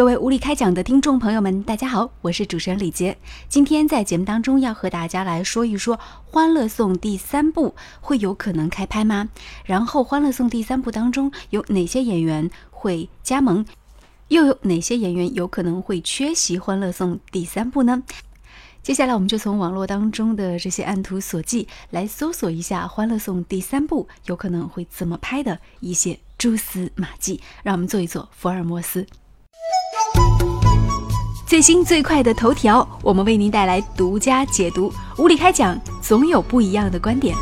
各位无理开讲的听众朋友们，大家好，我是主持人李杰。今天在节目当中要和大家来说一说《欢乐颂》第三部会有可能开拍吗？然后《欢乐颂》第三部当中有哪些演员会加盟，又有哪些演员有可能会缺席《欢乐颂》第三部呢？接下来我们就从网络当中的这些案图所记来搜索一下《欢乐颂》第三部有可能会怎么拍的一些蛛丝马迹，让我们做一做福尔摩斯。最新最快的头条，我们为您带来独家解读。无理开讲，总有不一样的观点。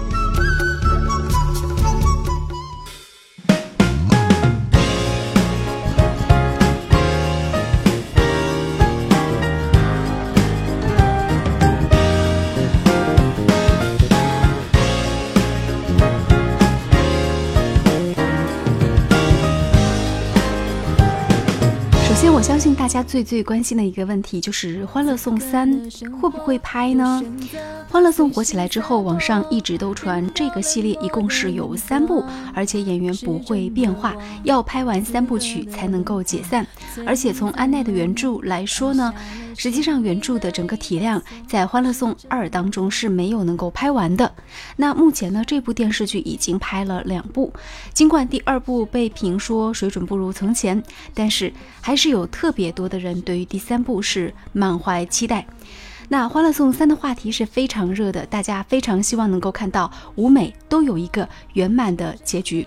首先，我相信大家最最关心的一个问题就是《欢乐颂三》会不会拍呢？《欢乐颂》火起来之后，网上一直都传这个系列一共是有三部，而且演员不会变化，要拍完三部曲才能够解散。而且从安奈的原著来说呢，实际上原著的整个体量在《欢乐颂二》当中是没有能够拍完的。那目前呢，这部电视剧已经拍了两部，尽管第二部被评说水准不如从前，但是还是有特别多的人对于第三部是满怀期待。那《欢乐颂三》的话题是非常热的，大家非常希望能够看到舞美都有一个圆满的结局。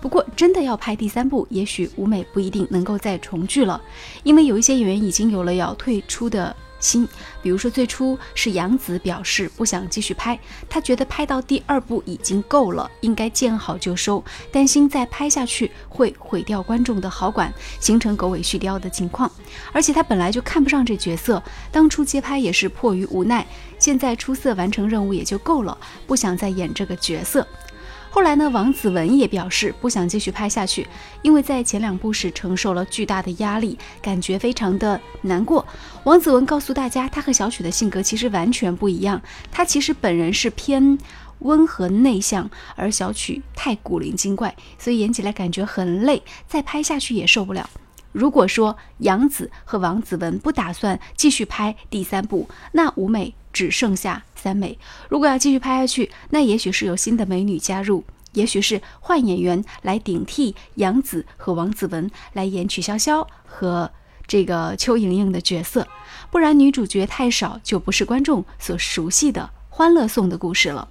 不过，真的要拍第三部，也许舞美不一定能够再重聚了，因为有一些演员已经有了要退出的心。比如说，最初是杨紫表示不想继续拍，他觉得拍到第二部已经够了，应该见好就收，担心再拍下去会毁掉观众的好感，形成狗尾续貂的情况。而且他本来就看不上这角色，当初接拍也是迫于无奈，现在出色完成任务也就够了，不想再演这个角色。后来呢，王子文也表示不想继续拍下去，因为在前两部时承受了巨大的压力，感觉非常的难过。王子文告诉大家，他和小曲的性格其实完全不一样，他其实本人是偏温和内向，而小曲太古灵精怪，所以演起来感觉很累，再拍下去也受不了。如果说杨紫和王子文不打算继续拍第三部，那五美只剩下三美。如果要继续拍下去，那也许是有新的美女加入，也许是换演员来顶替杨紫和王子文来演曲筱绡和这个邱莹莹的角色，不然女主角太少，就不是观众所熟悉的《欢乐颂》的故事了。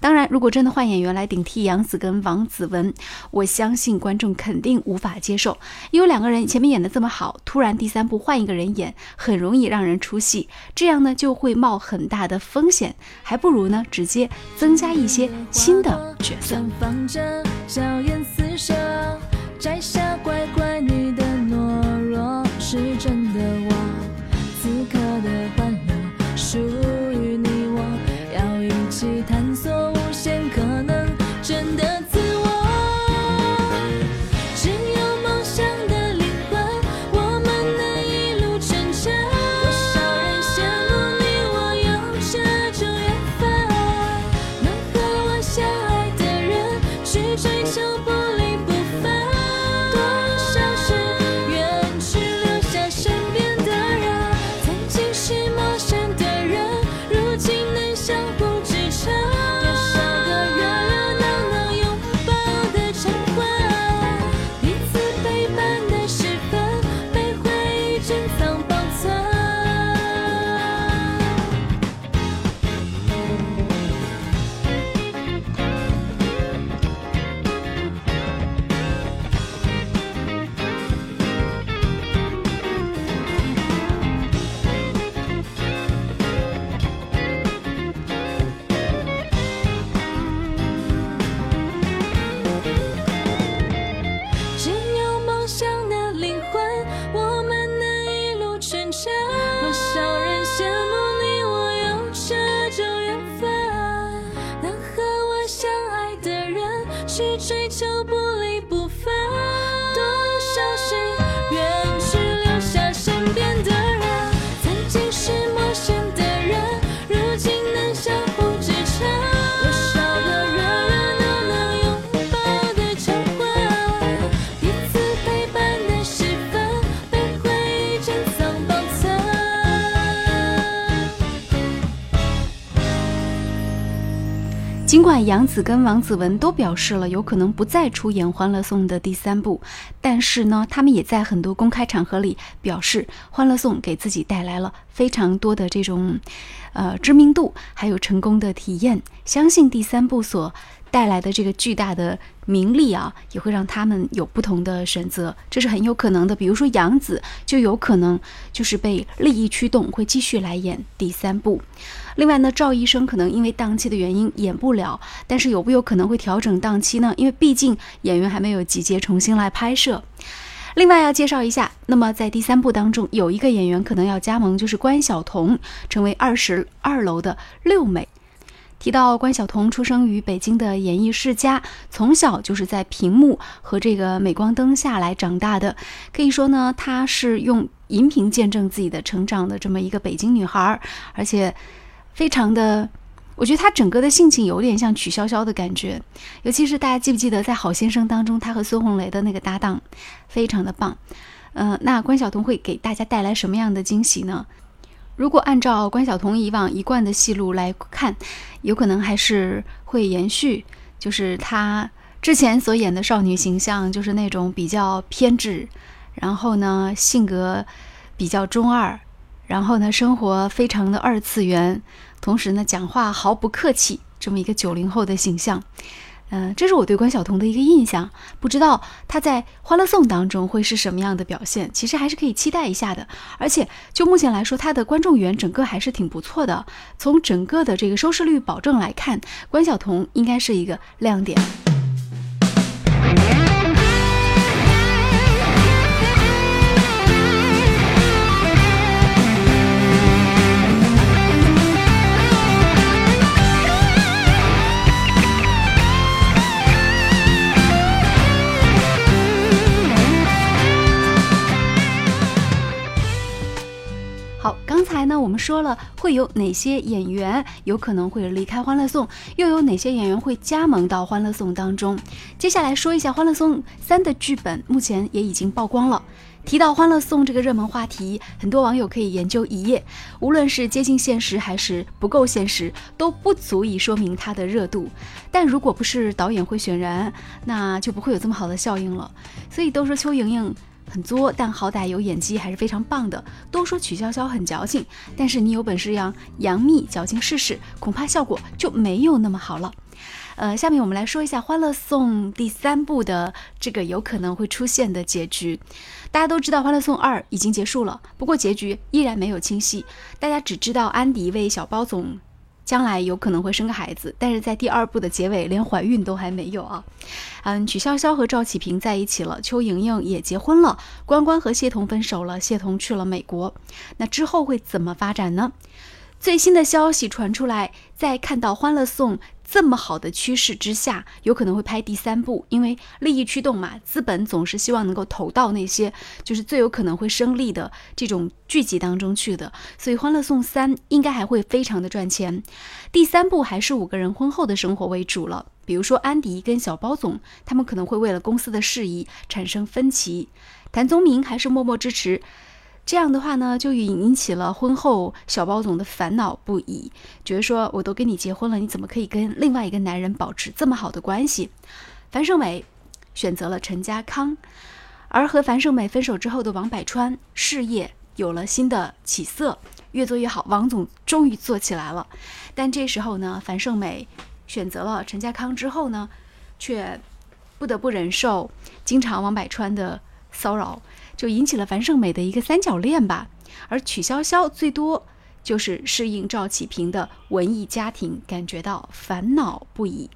当然，如果真的换演员来顶替杨紫跟王子文，我相信观众肯定无法接受，因为两个人前面演的这么好，突然第三部换一个人演，很容易让人出戏，这样呢就会冒很大的风险，还不如呢直接增加一些新的角色。尽管杨紫跟王子文都表示了有可能不再出演《欢乐颂》的第三部，但是呢，他们也在很多公开场合里表示，《欢乐颂》给自己带来了非常多的这种，呃，知名度，还有成功的体验。相信第三部所。带来的这个巨大的名利啊，也会让他们有不同的选择，这是很有可能的。比如说杨紫就有可能就是被利益驱动，会继续来演第三部。另外呢，赵医生可能因为档期的原因演不了，但是有不有可能会调整档期呢？因为毕竟演员还没有集结重新来拍摄。另外要介绍一下，那么在第三部当中有一个演员可能要加盟，就是关晓彤，成为二十二楼的六美。提到关晓彤出生于北京的演艺世家，从小就是在屏幕和这个镁光灯下来长大的，可以说呢，她是用荧屏见证自己的成长的这么一个北京女孩，而且非常的，我觉得她整个的性情有点像曲筱绡的感觉，尤其是大家记不记得在《好先生》当中，她和孙红雷的那个搭档，非常的棒。嗯，那关晓彤会给大家带来什么样的惊喜呢？如果按照关晓彤以往一贯的戏路来看，有可能还是会延续，就是她之前所演的少女形象，就是那种比较偏执，然后呢性格比较中二，然后呢生活非常的二次元，同时呢讲话毫不客气，这么一个九零后的形象。嗯，这是我对关晓彤的一个印象，不知道她在《欢乐颂》当中会是什么样的表现，其实还是可以期待一下的。而且就目前来说，她的观众缘整个还是挺不错的。从整个的这个收视率保证来看，关晓彤应该是一个亮点。那我们说了会有哪些演员有可能会离开《欢乐颂》，又有哪些演员会加盟到《欢乐颂》当中？接下来说一下《欢乐颂三》的剧本，目前也已经曝光了。提到《欢乐颂》这个热门话题，很多网友可以研究一夜，无论是接近现实还是不够现实，都不足以说明它的热度。但如果不是导演会选人，那就不会有这么好的效应了。所以都说邱莹莹。很作，但好歹有演技，还是非常棒的。都说曲筱绡很矫情，但是你有本事让杨幂矫情试试，恐怕效果就没有那么好了。呃，下面我们来说一下《欢乐颂》第三部的这个有可能会出现的结局。大家都知道，《欢乐颂二》已经结束了，不过结局依然没有清晰。大家只知道安迪为小包总。将来有可能会生个孩子，但是在第二部的结尾连怀孕都还没有啊。嗯，曲筱绡和赵启平在一起了，邱莹莹也结婚了，关关和谢童分手了，谢童去了美国。那之后会怎么发展呢？最新的消息传出来，在看到《欢乐颂》。这么好的趋势之下，有可能会拍第三部，因为利益驱动嘛，资本总是希望能够投到那些就是最有可能会生利的这种剧集当中去的，所以《欢乐颂三》应该还会非常的赚钱。第三部还是五个人婚后的生活为主了，比如说安迪跟小包总，他们可能会为了公司的事宜产生分歧，谭宗明还是默默支持。这样的话呢，就引引起了婚后小包总的烦恼不已，觉得说我都跟你结婚了，你怎么可以跟另外一个男人保持这么好的关系？樊胜美选择了陈家康，而和樊胜美分手之后的王百川事业有了新的起色，越做越好。王总终于做起来了，但这时候呢，樊胜美选择了陈家康之后呢，却不得不忍受经常王百川的骚扰。就引起了樊胜美的一个三角恋吧，而曲筱绡最多就是适应赵启平的文艺家庭，感觉到烦恼不已。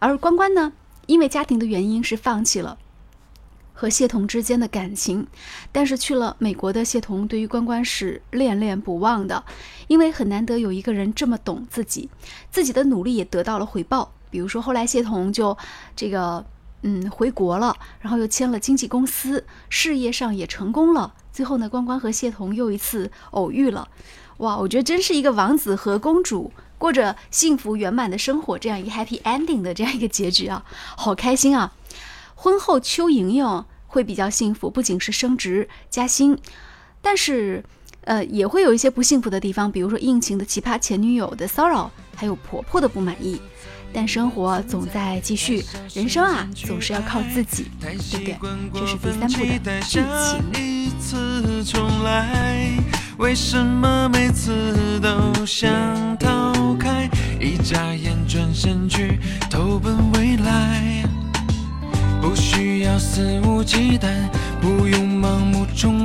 而关关呢，因为家庭的原因是放弃了和谢童之间的感情，但是去了美国的谢童对于关关是恋恋不忘的，因为很难得有一个人这么懂自己，自己的努力也得到了回报。比如说后来谢童就这个。嗯，回国了，然后又签了经纪公司，事业上也成功了。最后呢，关关和谢童又一次偶遇了，哇，我觉得真是一个王子和公主过着幸福圆满的生活，这样一个 happy ending 的这样一个结局啊，好开心啊！婚后邱莹莹会比较幸福，不仅是升职加薪，但是呃，也会有一些不幸福的地方，比如说应勤的奇葩前女友的骚扰，还有婆婆的不满意。但生活总在继续，人生啊总是要靠自己，对不对？这是第三部的剧情。为什么每次都想逃开？一眨眼转身去投奔未来，不需要肆无忌惮，不用盲目崇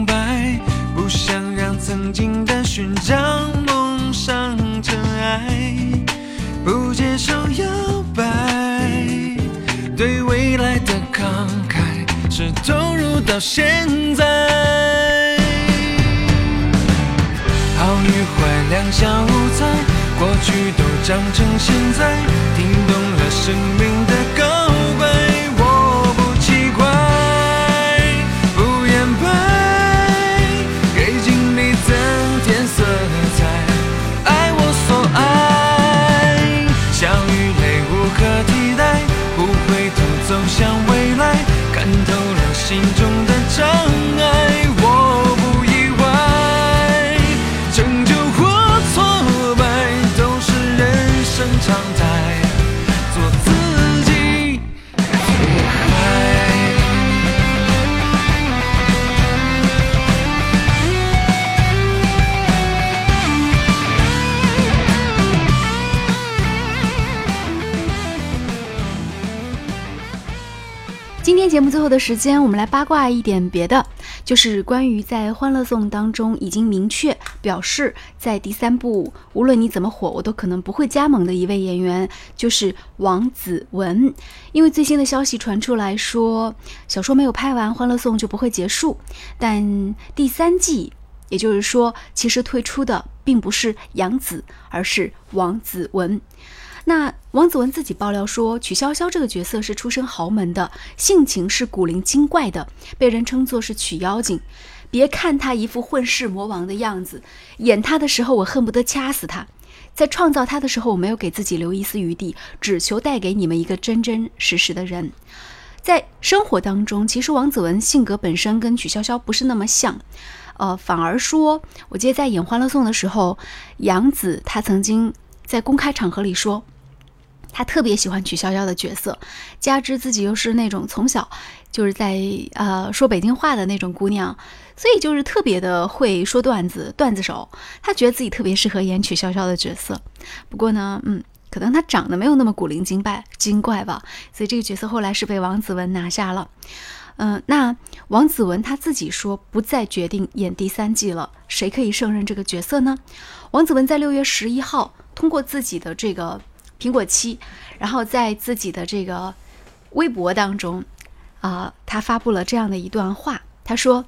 到现在。好与坏两小无猜，过去都长成现在，听懂了生命障碍。节目最后的时间，我们来八卦一点别的，就是关于在《欢乐颂》当中已经明确表示，在第三部无论你怎么火，我都可能不会加盟的一位演员，就是王子文。因为最新的消息传出来说，小说没有拍完，《欢乐颂》就不会结束。但第三季，也就是说，其实退出的并不是杨紫，而是王子文。那王子文自己爆料说，曲筱绡这个角色是出身豪门的，性情是古灵精怪的，被人称作是曲妖精。别看他一副混世魔王的样子，演他的时候我恨不得掐死他。在创造他的时候，我没有给自己留一丝余地，只求带给你们一个真真实实的人。在生活当中，其实王子文性格本身跟曲筱绡不是那么像，呃，反而说，我记得在演《欢乐颂》的时候，杨紫她曾经在公开场合里说。他特别喜欢曲筱绡的角色，加之自己又是那种从小就是在呃说北京话的那种姑娘，所以就是特别的会说段子，段子手。他觉得自己特别适合演曲筱绡的角色。不过呢，嗯，可能他长得没有那么古灵精怪精怪吧，所以这个角色后来是被王子文拿下了。嗯，那王子文他自己说不再决定演第三季了，谁可以胜任这个角色呢？王子文在六月十一号通过自己的这个。苹果七，然后在自己的这个微博当中，啊，他发布了这样的一段话。他说：“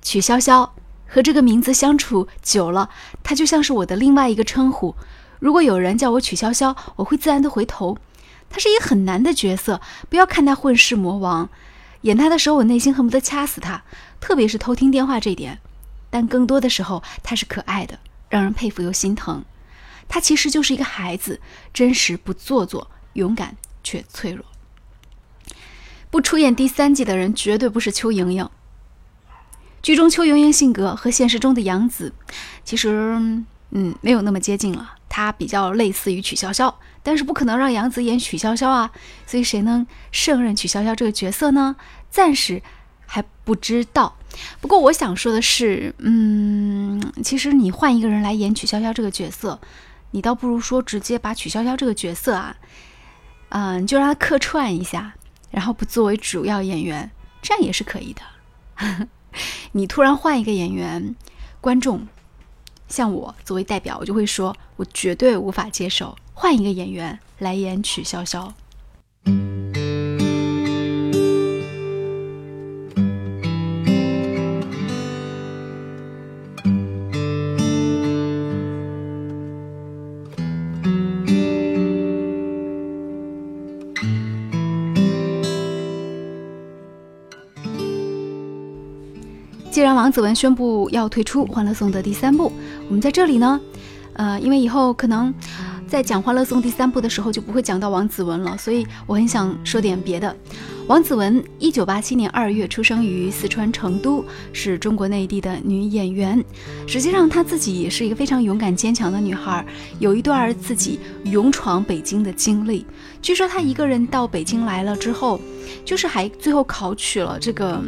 曲筱绡和这个名字相处久了，它就像是我的另外一个称呼。如果有人叫我曲筱绡，我会自然的回头。他是一个很难的角色，不要看他混世魔王，演他的时候，我内心恨不得掐死他。特别是偷听电话这一点，但更多的时候，他是可爱的，让人佩服又心疼。”他其实就是一个孩子，真实不做作，勇敢却脆弱。不出演第三季的人绝对不是邱莹莹。剧中邱莹莹性格和现实中的杨紫，其实嗯没有那么接近了。她比较类似于曲筱绡，但是不可能让杨紫演曲筱绡啊。所以谁能胜任曲筱绡这个角色呢？暂时还不知道。不过我想说的是，嗯，其实你换一个人来演曲筱绡这个角色。你倒不如说直接把曲筱绡这个角色啊，嗯，就让他客串一下，然后不作为主要演员，这样也是可以的。你突然换一个演员，观众像我作为代表，我就会说，我绝对无法接受换一个演员来演曲筱绡。王子文宣布要退出《欢乐颂》的第三部，我们在这里呢，呃，因为以后可能。在讲《欢乐颂》第三部的时候就不会讲到王子文了，所以我很想说点别的。王子文，一九八七年二月出生于四川成都，是中国内地的女演员。实际上，她自己也是一个非常勇敢坚强的女孩，有一段自己勇闯北京的经历。据说她一个人到北京来了之后，就是还最后考取了这个。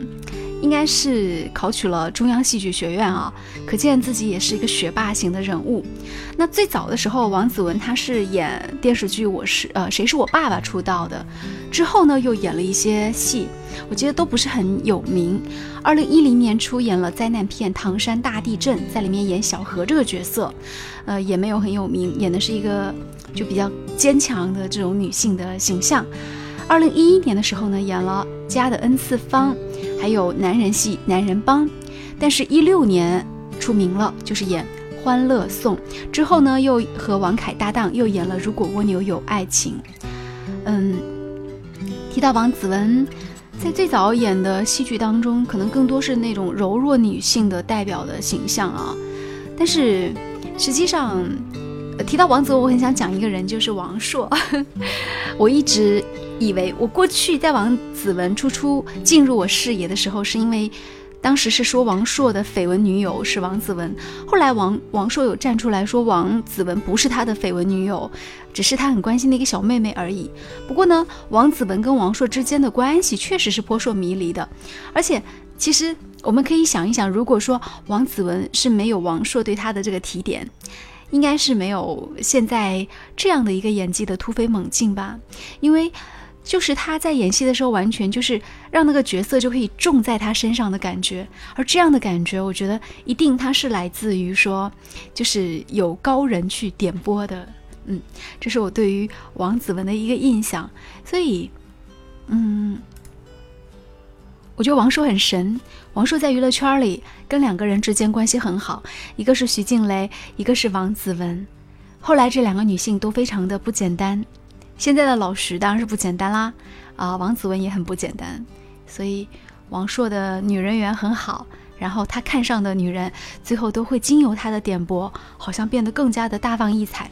应该是考取了中央戏剧学院啊，可见自己也是一个学霸型的人物。那最早的时候，王子文他是演电视剧《我是呃谁是我爸爸》出道的，之后呢又演了一些戏，我觉得都不是很有名。二零一零年出演了灾难片《唐山大地震》，在里面演小何这个角色，呃也没有很有名，演的是一个就比较坚强的这种女性的形象。二零一一年的时候呢，演了《家的 N 次方》。还有男人戏《男人帮》，但是，一六年出名了，就是演《欢乐颂》之后呢，又和王凯搭档，又演了《如果蜗牛有爱情》。嗯，提到王子文，在最早演的戏剧当中，可能更多是那种柔弱女性的代表的形象啊。但是，实际上，提到王子文，我很想讲一个人，就是王朔。我一直。以为我过去在王子文初初进入我视野的时候，是因为当时是说王朔的绯闻女友是王子文，后来王王朔有站出来说王子文不是他的绯闻女友，只是他很关心的一个小妹妹而已。不过呢，王子文跟王朔之间的关系确实是扑朔迷离的，而且其实我们可以想一想，如果说王子文是没有王朔对他的这个提点，应该是没有现在这样的一个演技的突飞猛进吧，因为。就是他在演戏的时候，完全就是让那个角色就可以重在他身上的感觉，而这样的感觉，我觉得一定他是来自于说，就是有高人去点播的，嗯，这是我对于王子文的一个印象。所以，嗯，我觉得王朔很神。王朔在娱乐圈里跟两个人之间关系很好，一个是徐静蕾，一个是王子文。后来这两个女性都非常的不简单。现在的老徐当然是不简单啦，啊，王子文也很不简单，所以王朔的女人缘很好，然后他看上的女人，最后都会经由他的点拨，好像变得更加的大放异彩。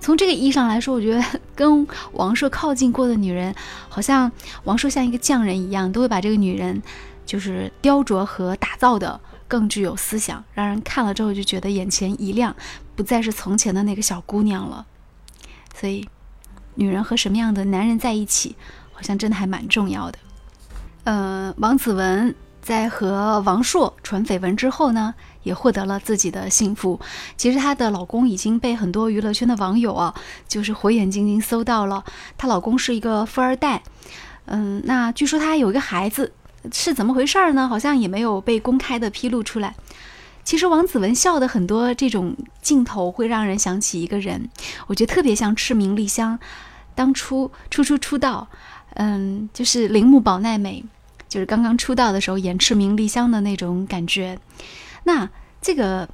从这个意义上来说，我觉得跟王朔靠近过的女人，好像王朔像一个匠人一样，都会把这个女人，就是雕琢和打造的更具有思想，让人看了之后就觉得眼前一亮，不再是从前的那个小姑娘了。所以。女人和什么样的男人在一起，好像真的还蛮重要的。呃，王子文在和王朔传绯闻之后呢，也获得了自己的幸福。其实她的老公已经被很多娱乐圈的网友啊，就是火眼金睛搜到了。她老公是一个富二代，嗯，那据说他有一个孩子，是怎么回事呢？好像也没有被公开的披露出来。其实王子文笑的很多这种镜头会让人想起一个人，我觉得特别像赤名丽香，当初初初出道，嗯，就是铃木保奈美，就是刚刚出道的时候演赤名丽香的那种感觉。那这个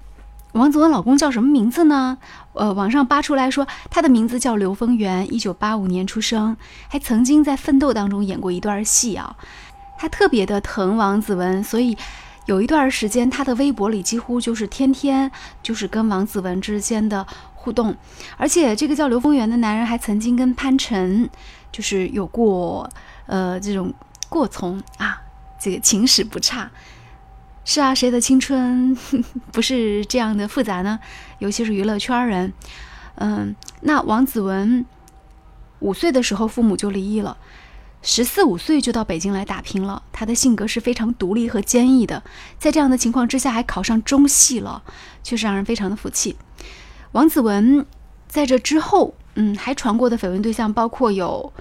王子文老公叫什么名字呢？呃，网上扒出来说他的名字叫刘丰源，一九八五年出生，还曾经在《奋斗》当中演过一段戏啊。他特别的疼王子文，所以。有一段时间，他的微博里几乎就是天天就是跟王子文之间的互动，而且这个叫刘丰源的男人还曾经跟潘辰就是有过呃这种过从啊，这个情史不差。是啊，谁的青春不是这样的复杂呢？尤其是娱乐圈人，嗯，那王子文五岁的时候父母就离异了。十四五岁就到北京来打拼了，他的性格是非常独立和坚毅的，在这样的情况之下还考上中戏了，确实让人非常的服气。王子文在这之后，嗯，还传过的绯闻对象包括有，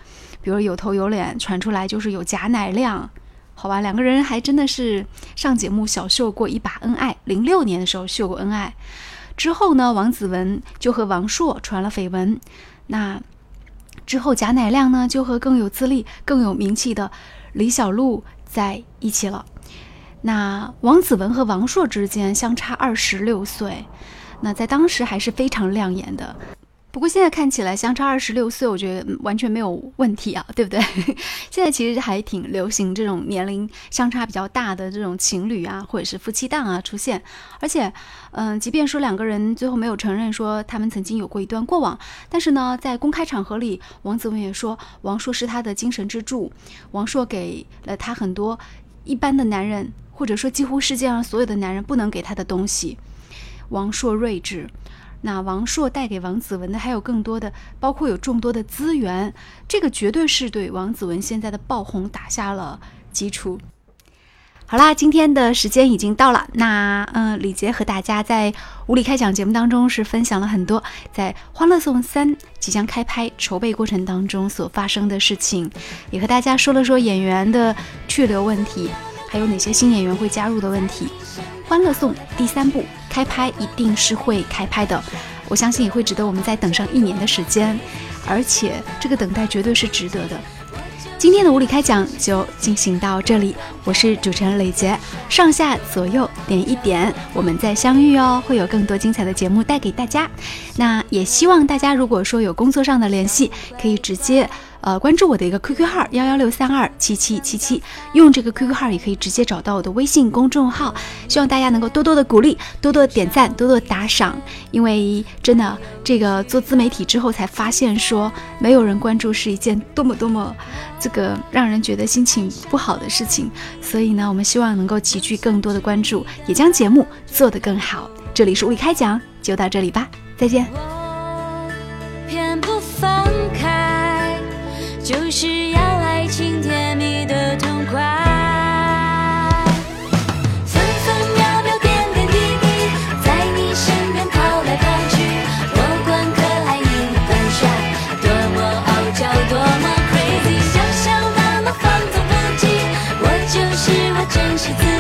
比如有头有脸，传出来就是有贾乃亮，好吧，两个人还真的是上节目小秀过一把恩爱，零六年的时候秀过恩爱，之后呢，王子文就和王朔传了绯闻，那。之后，贾乃亮呢就和更有资历、更有名气的李小璐在一起了。那王子文和王朔之间相差二十六岁，那在当时还是非常亮眼的。不过现在看起来相差二十六岁，我觉得完全没有问题啊，对不对？现在其实还挺流行这种年龄相差比较大的这种情侣啊，或者是夫妻档啊出现。而且，嗯，即便说两个人最后没有承认说他们曾经有过一段过往，但是呢，在公开场合里，王子文也说王朔是他的精神支柱，王朔给了他很多一般的男人，或者说几乎世界上所有的男人不能给他的东西。王朔睿智。那王朔带给王子文的还有更多的，包括有众多的资源，这个绝对是对王子文现在的爆红打下了基础。好啦，今天的时间已经到了，那嗯，李杰和大家在无理开讲节目当中是分享了很多在《欢乐颂三》即将开拍筹备过程当中所发生的事情，也和大家说了说演员的去留问题，还有哪些新演员会加入的问题。《欢乐颂》第三部。开拍一定是会开拍的，我相信也会值得我们再等上一年的时间，而且这个等待绝对是值得的。今天的无理开讲就进行到这里，我是主持人磊杰，上下左右点一点，我们再相遇哦，会有更多精彩的节目带给大家。那也希望大家如果说有工作上的联系，可以直接。呃，关注我的一个 QQ 号幺幺六三二七七七七，用这个 QQ 号也可以直接找到我的微信公众号。希望大家能够多多的鼓励，多多点赞，多多打赏。因为真的，这个做自媒体之后才发现，说没有人关注是一件多么多么这个让人觉得心情不好的事情。所以呢，我们希望能够集聚更多的关注，也将节目做得更好。这里是物理开讲，就到这里吧，再见。真实。